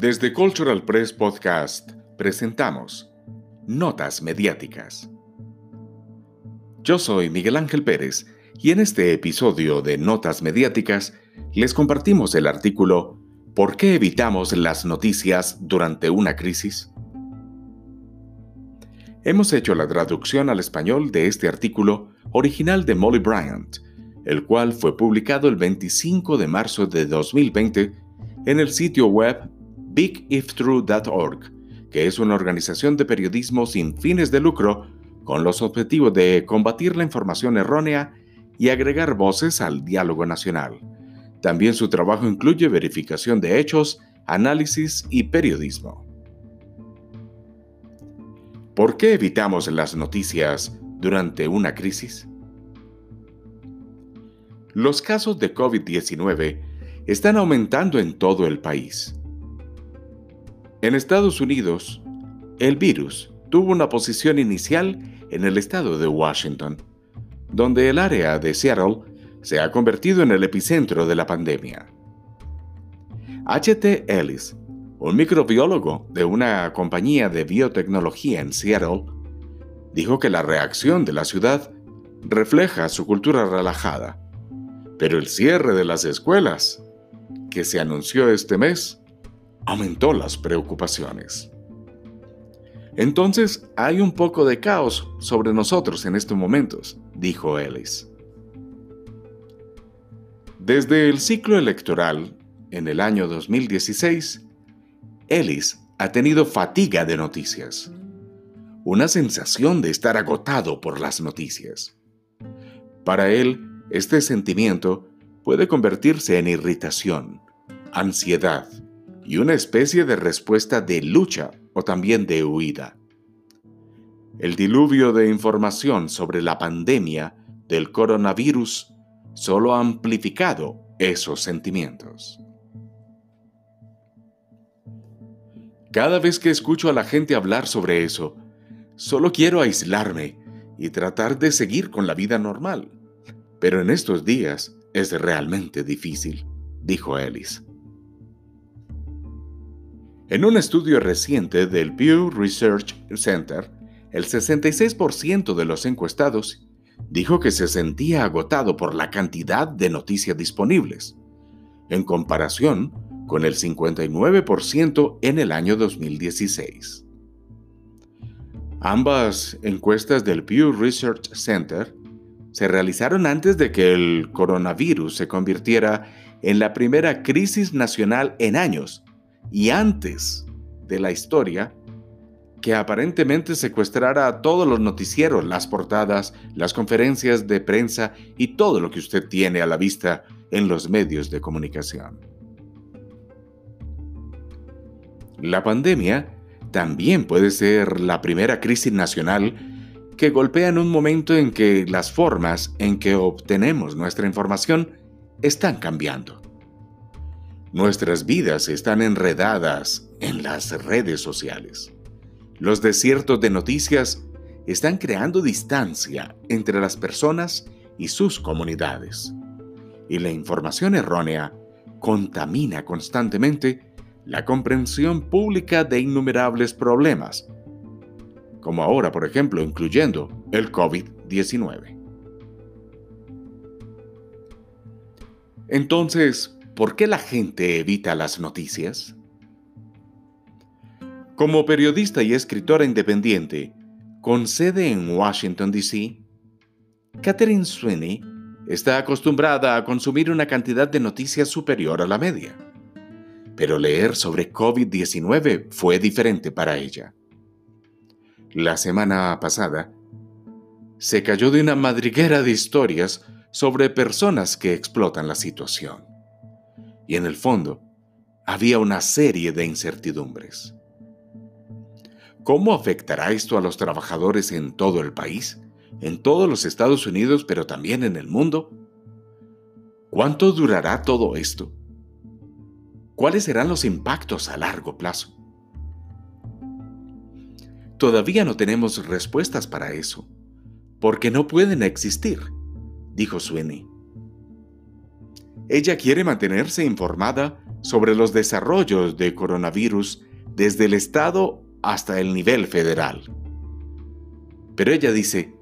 Desde Cultural Press Podcast presentamos Notas Mediáticas. Yo soy Miguel Ángel Pérez y en este episodio de Notas Mediáticas les compartimos el artículo ¿Por qué evitamos las noticias durante una crisis? Hemos hecho la traducción al español de este artículo original de Molly Bryant, el cual fue publicado el 25 de marzo de 2020 en el sitio web bigiftrue.org, que es una organización de periodismo sin fines de lucro con los objetivos de combatir la información errónea y agregar voces al diálogo nacional. También su trabajo incluye verificación de hechos, análisis y periodismo. ¿Por qué evitamos las noticias durante una crisis? Los casos de COVID-19 están aumentando en todo el país. En Estados Unidos, el virus tuvo una posición inicial en el estado de Washington, donde el área de Seattle se ha convertido en el epicentro de la pandemia. H.T. Ellis, un microbiólogo de una compañía de biotecnología en Seattle, dijo que la reacción de la ciudad refleja su cultura relajada, pero el cierre de las escuelas, que se anunció este mes, aumentó las preocupaciones. Entonces hay un poco de caos sobre nosotros en estos momentos, dijo Ellis. Desde el ciclo electoral, en el año 2016, Ellis ha tenido fatiga de noticias, una sensación de estar agotado por las noticias. Para él, este sentimiento puede convertirse en irritación, ansiedad, y una especie de respuesta de lucha o también de huida. El diluvio de información sobre la pandemia del coronavirus solo ha amplificado esos sentimientos. Cada vez que escucho a la gente hablar sobre eso, solo quiero aislarme y tratar de seguir con la vida normal. Pero en estos días es realmente difícil, dijo Ellis. En un estudio reciente del Pew Research Center, el 66% de los encuestados dijo que se sentía agotado por la cantidad de noticias disponibles, en comparación con el 59% en el año 2016. Ambas encuestas del Pew Research Center se realizaron antes de que el coronavirus se convirtiera en la primera crisis nacional en años y antes de la historia que aparentemente secuestrara a todos los noticieros, las portadas, las conferencias de prensa y todo lo que usted tiene a la vista en los medios de comunicación. La pandemia también puede ser la primera crisis nacional que golpea en un momento en que las formas en que obtenemos nuestra información están cambiando. Nuestras vidas están enredadas en las redes sociales. Los desiertos de noticias están creando distancia entre las personas y sus comunidades. Y la información errónea contamina constantemente la comprensión pública de innumerables problemas, como ahora, por ejemplo, incluyendo el COVID-19. Entonces, ¿Por qué la gente evita las noticias? Como periodista y escritora independiente, con sede en Washington, D.C., Catherine Sweeney está acostumbrada a consumir una cantidad de noticias superior a la media. Pero leer sobre COVID-19 fue diferente para ella. La semana pasada, se cayó de una madriguera de historias sobre personas que explotan la situación y en el fondo había una serie de incertidumbres. ¿Cómo afectará esto a los trabajadores en todo el país, en todos los Estados Unidos, pero también en el mundo? ¿Cuánto durará todo esto? ¿Cuáles serán los impactos a largo plazo? Todavía no tenemos respuestas para eso, porque no pueden existir, dijo Sweeney. Ella quiere mantenerse informada sobre los desarrollos de coronavirus desde el Estado hasta el nivel federal. Pero ella dice,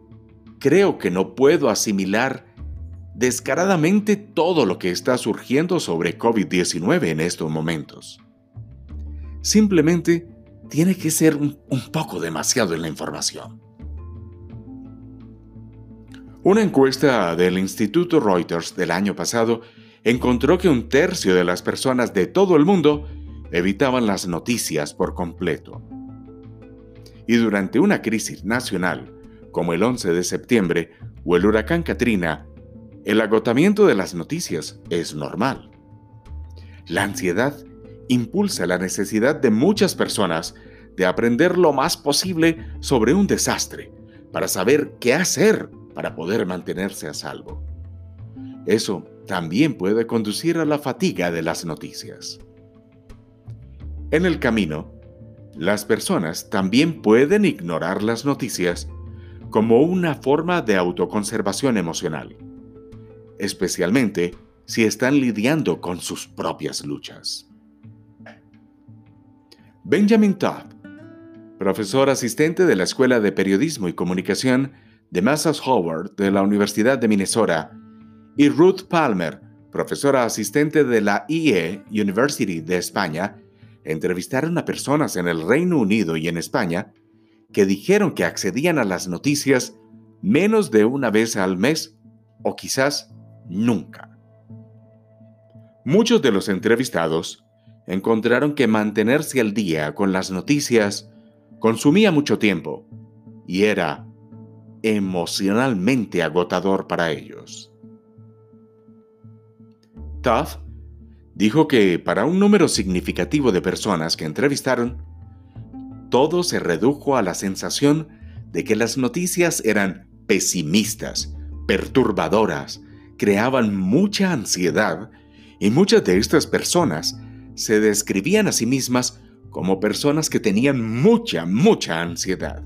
creo que no puedo asimilar descaradamente todo lo que está surgiendo sobre COVID-19 en estos momentos. Simplemente tiene que ser un, poco demasiado en la información. Una encuesta del Instituto Reuters del año pasado encontró que un tercio de las personas de todo el mundo evitaban las noticias por completo. Y durante una crisis nacional, como el 11 de septiembre o el huracán Katrina, el agotamiento de las noticias es normal. La ansiedad impulsa la necesidad de muchas personas de aprender lo más posible sobre un desastre para saber qué hacer para poder mantenerse a salvo. Eso también puede conducir a la fatiga de las noticias. En el camino, las personas también pueden ignorar las noticias como una forma de autoconservación emocional, especialmente si están lidiando con sus propias luchas. Benjamin Todd, profesor asistente de la Escuela de Periodismo y Comunicación de Massas Howard de la Universidad de Minnesota, y Ruth Palmer, profesora asistente de la IE University de España, entrevistaron a personas en el Reino Unido y en España que dijeron que accedían a las noticias menos de una vez al mes o quizás nunca. Muchos de los entrevistados encontraron que mantenerse al día con las noticias consumía mucho tiempo y era emocionalmente agotador para ellos. Tuff dijo que para un número significativo de personas que entrevistaron, todo se redujo a la sensación de que las noticias eran pesimistas, perturbadoras, creaban mucha ansiedad y muchas de estas personas se describían a sí mismas como personas que tenían mucha, mucha ansiedad.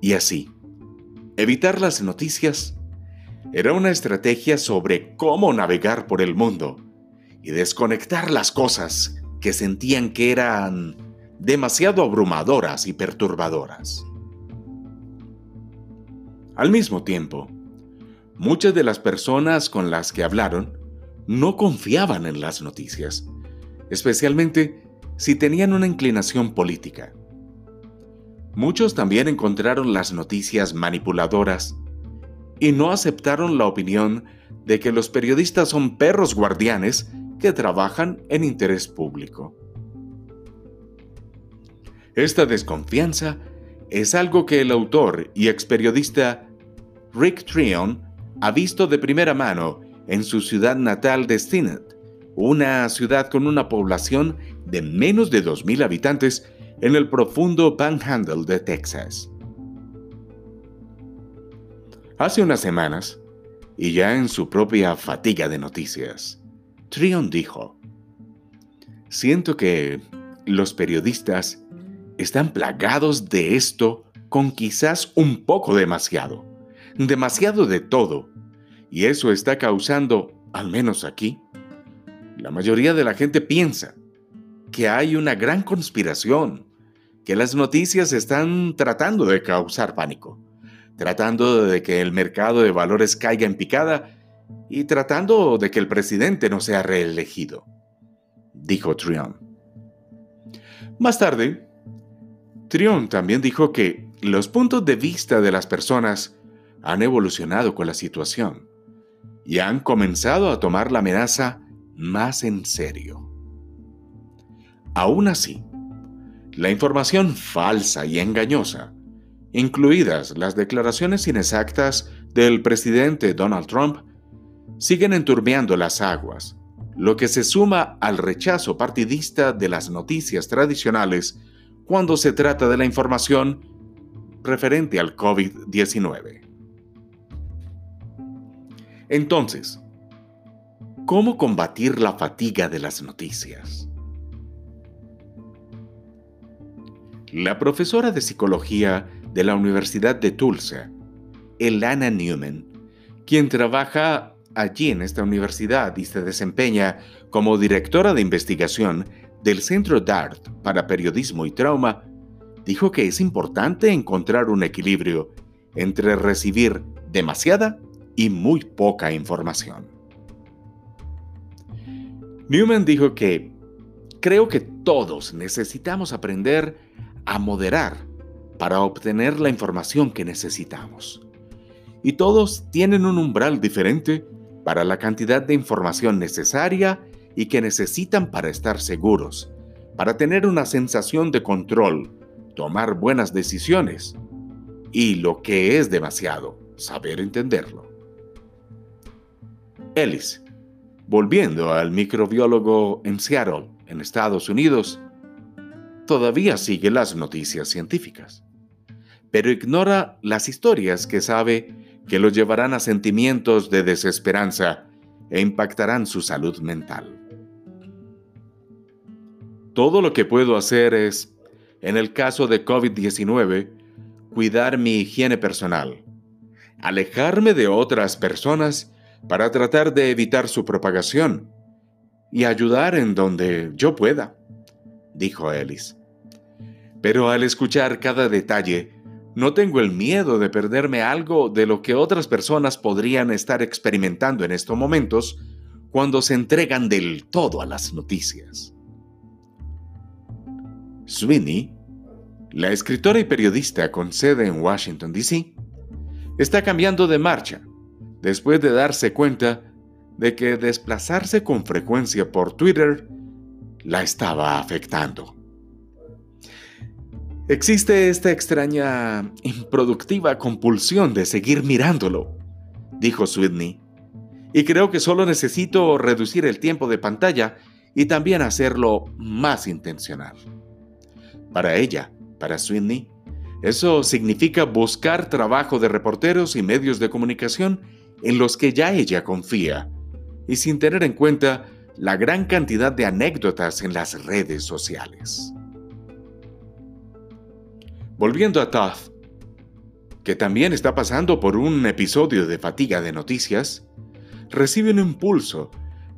Y así, evitar las noticias era una estrategia sobre cómo navegar por el mundo y desconectar las cosas que sentían que eran demasiado abrumadoras y perturbadoras. Al mismo tiempo, muchas de las personas con las que hablaron no confiaban en las noticias, especialmente si tenían una inclinación política. Muchos también encontraron las noticias manipuladoras y no aceptaron la opinión de que los periodistas son perros guardianes que trabajan en interés público. Esta desconfianza es algo que el autor y ex periodista Rick Trion ha visto de primera mano en su ciudad natal de Stinnett, una ciudad con una población de menos de 2.000 habitantes en el profundo Panhandle de Texas. Hace unas semanas, y ya en su propia fatiga de noticias, Trion dijo, Siento que los periodistas están plagados de esto con quizás un poco demasiado, demasiado de todo, y eso está causando, al menos aquí, la mayoría de la gente piensa que hay una gran conspiración, que las noticias están tratando de causar pánico, tratando de que el mercado de valores caiga en picada y tratando de que el presidente no sea reelegido, dijo Trion. Más tarde, Trion también dijo que los puntos de vista de las personas han evolucionado con la situación y han comenzado a tomar la amenaza más en serio. Aún así, la información falsa y engañosa, incluidas las declaraciones inexactas del presidente Donald Trump, siguen enturbiando las aguas, lo que se suma al rechazo partidista de las noticias tradicionales cuando se trata de la información referente al COVID-19. Entonces, ¿cómo combatir la fatiga de las noticias? La profesora de psicología de la Universidad de Tulsa, Elana Newman, quien trabaja allí en esta universidad y se desempeña como directora de investigación del Centro DART para Periodismo y Trauma, dijo que es importante encontrar un equilibrio entre recibir demasiada y muy poca información. Newman dijo que creo que todos necesitamos aprender a moderar para obtener la información que necesitamos. Y todos tienen un umbral diferente para la cantidad de información necesaria y que necesitan para estar seguros, para tener una sensación de control, tomar buenas decisiones y lo que es demasiado, saber entenderlo. Ellis, volviendo al microbiólogo en Seattle, en Estados Unidos, todavía sigue las noticias científicas, pero ignora las historias que sabe que lo llevarán a sentimientos de desesperanza e impactarán su salud mental. Todo lo que puedo hacer es, en el caso de COVID-19, cuidar mi higiene personal, alejarme de otras personas para tratar de evitar su propagación y ayudar en donde yo pueda, dijo Ellis. Pero al escuchar cada detalle, no tengo el miedo de perderme algo de lo que otras personas podrían estar experimentando en estos momentos cuando se entregan del todo a las noticias. Sweeney, la escritora y periodista con sede en Washington, D.C., está cambiando de marcha después de darse cuenta de que desplazarse con frecuencia por Twitter la estaba afectando. Existe esta extraña, improductiva compulsión de seguir mirándolo, dijo Sweeney, y creo que solo necesito reducir el tiempo de pantalla y también hacerlo más intencional. Para ella, para Sweeney, eso significa buscar trabajo de reporteros y medios de comunicación en los que ya ella confía, y sin tener en cuenta la gran cantidad de anécdotas en las redes sociales. Volviendo a Toth, que también está pasando por un episodio de fatiga de noticias, recibe un impulso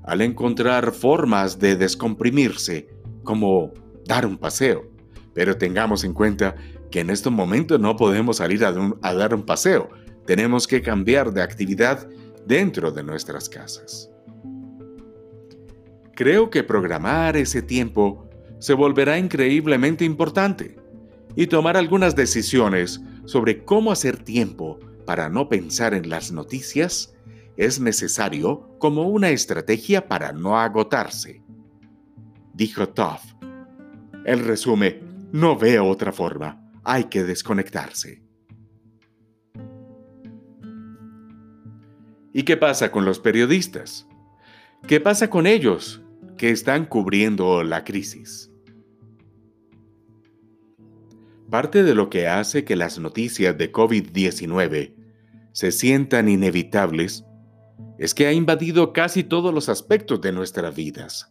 al encontrar formas de descomprimirse, como dar un paseo pero tengamos en cuenta que en estos momentos no podemos salir a, dar un paseo. Tenemos que cambiar de actividad dentro de nuestras casas. Creo que programar ese tiempo se volverá increíblemente importante y tomar algunas decisiones sobre cómo hacer tiempo para no pensar en las noticias es necesario como una estrategia para no agotarse. Dijo Toff. Él resume, no veo otra forma. Hay que desconectarse. ¿Y qué pasa con los periodistas? ¿Qué pasa con ellos que están cubriendo la crisis? Parte de lo que hace que las noticias de COVID-19 se sientan inevitables es que ha invadido casi todos los aspectos de nuestras vidas.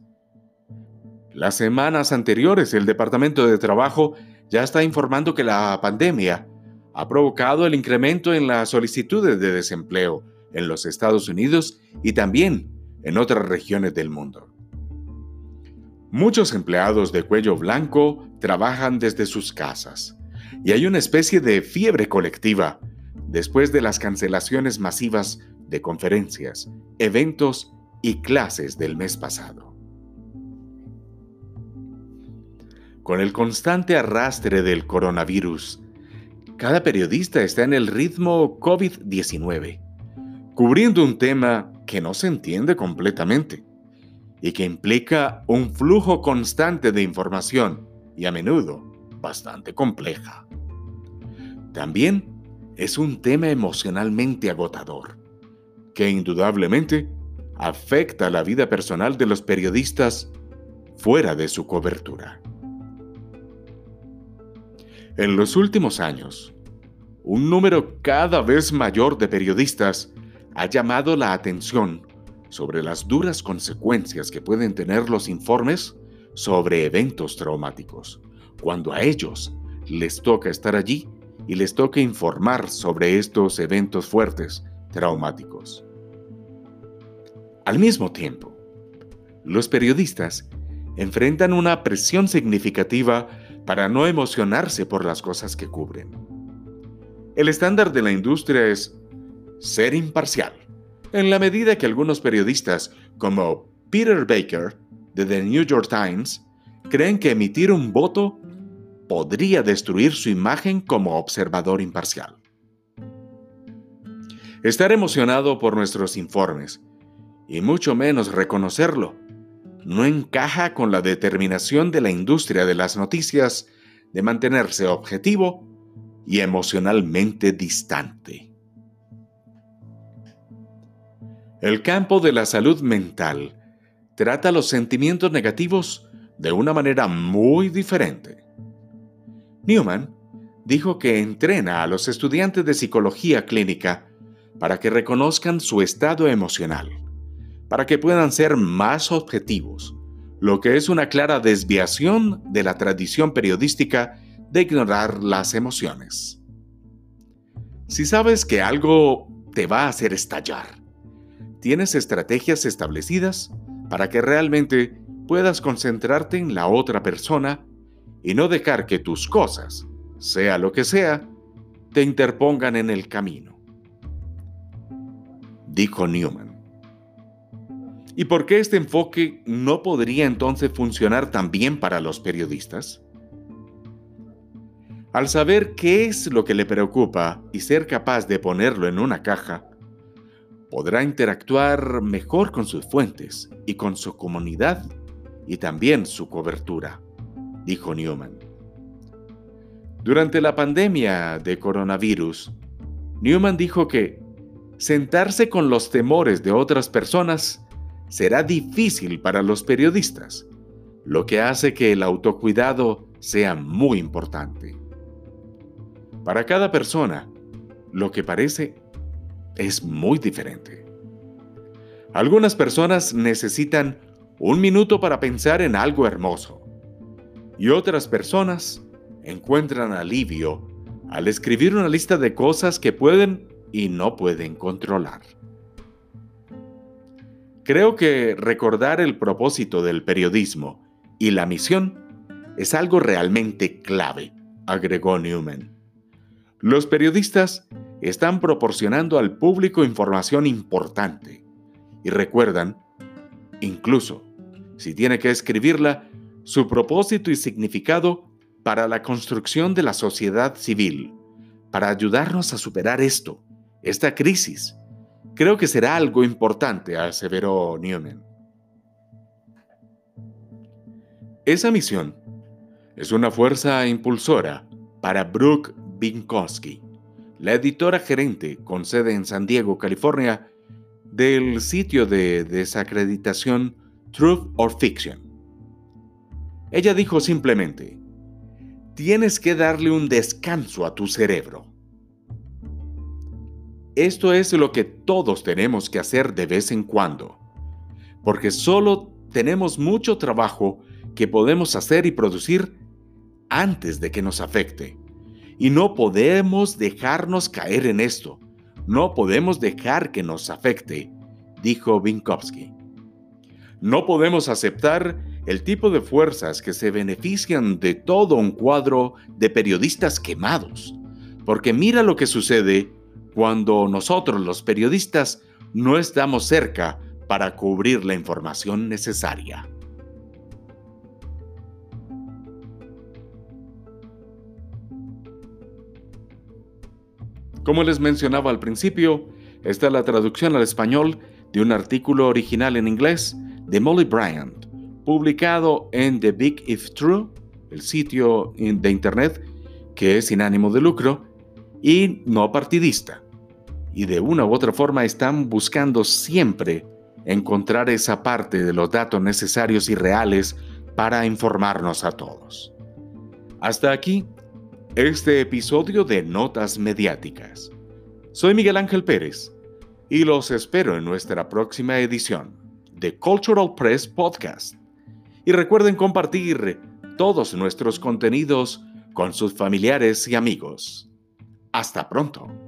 Las semanas anteriores, el Departamento de Trabajo ya está informando que la pandemia ha provocado el incremento en las solicitudes de desempleo en los Estados Unidos y también en otras regiones del mundo. Muchos empleados de cuello blanco trabajan desde sus casas y hay una especie de fiebre colectiva después de las cancelaciones masivas de conferencias, eventos y clases del mes pasado. con el constante arrastre del coronavirus. Cada periodista está en el ritmo COVID-19, cubriendo un tema que no se entiende completamente y que implica un flujo constante de información y a menudo bastante compleja. También es un tema emocionalmente agotador, que indudablemente afecta la vida personal de los periodistas fuera de su cobertura. En los últimos años, un número cada vez mayor de periodistas ha llamado la atención sobre las duras consecuencias que pueden tener los informes sobre eventos traumáticos, cuando a ellos les toca estar allí y les toca informar sobre estos eventos fuertes, traumáticos. Al mismo tiempo, los periodistas enfrentan una presión significativa para no emocionarse por las cosas que cubren. El estándar de la industria es ser imparcial, en la medida que algunos periodistas, como Peter Baker, de The New York Times, creen que emitir un voto podría destruir su imagen como observador imparcial. Estar emocionado por nuestros informes, y mucho menos reconocerlo, no encaja con la determinación de la industria de las noticias de mantenerse objetivo y emocionalmente distante. El campo de la salud mental trata los sentimientos negativos de una manera muy diferente. Newman dijo que entrena a los estudiantes de psicología clínica para que reconozcan su estado emocional para que puedan ser más objetivos, lo que es una clara desviación de la tradición periodística de ignorar las emociones. Si sabes que algo te va a hacer estallar, tienes estrategias establecidas para que realmente puedas concentrarte en la otra persona y no dejar que tus cosas, sea lo que sea, te interpongan en el camino. Dijo Newman. ¿Y por qué este enfoque no podría entonces funcionar también para los periodistas? Al saber qué es lo que le preocupa y ser capaz de ponerlo en una caja, podrá interactuar mejor con sus fuentes y con su comunidad y también su cobertura, dijo Newman. Durante la pandemia de coronavirus, Newman dijo que sentarse con los temores de otras personas será difícil para los periodistas, lo que hace que el autocuidado sea muy importante. Para cada persona, lo que parece es muy diferente. Algunas personas necesitan un minuto para pensar en algo hermoso y otras personas encuentran alivio al escribir una lista de cosas que pueden y no pueden controlar. Creo que recordar el propósito del periodismo y la misión es algo realmente clave, agregó Newman. Los periodistas están proporcionando al público información importante y recuerdan, incluso si tiene que escribirla, su propósito y significado para la construcción de la sociedad civil, para ayudarnos a superar esto, esta crisis Creo que será algo importante, aseveró Newman. Esa misión es una fuerza impulsora para Brooke Binkowski, la editora gerente con sede en San Diego, California, del sitio de desacreditación Truth or Fiction. Ella dijo simplemente, tienes que darle un descanso a tu cerebro. Esto es lo que todos tenemos que hacer de vez en cuando, porque solo tenemos mucho trabajo que podemos hacer y producir antes de que nos afecte. Y no podemos dejarnos caer en esto. No podemos dejar que nos afecte, dijo Binkowski. No podemos aceptar el tipo de fuerzas que se benefician de todo un cuadro de periodistas quemados, porque mira lo que sucede cuando nosotros los periodistas no estamos cerca para cubrir la información necesaria. Como les mencionaba al principio, esta es la traducción al español de un artículo original en inglés de Molly Bryant, publicado en The Big If True, el sitio de internet que es sin ánimo de lucro y no partidista y de una u otra forma están buscando siempre encontrar esa parte de los datos necesarios y reales para informarnos a todos. Hasta aquí, este episodio de Notas Mediáticas. Soy Miguel Ángel Pérez y los espero en nuestra próxima edición de Cultural Press Podcast. Y recuerden compartir todos nuestros contenidos con sus familiares y amigos. Hasta pronto.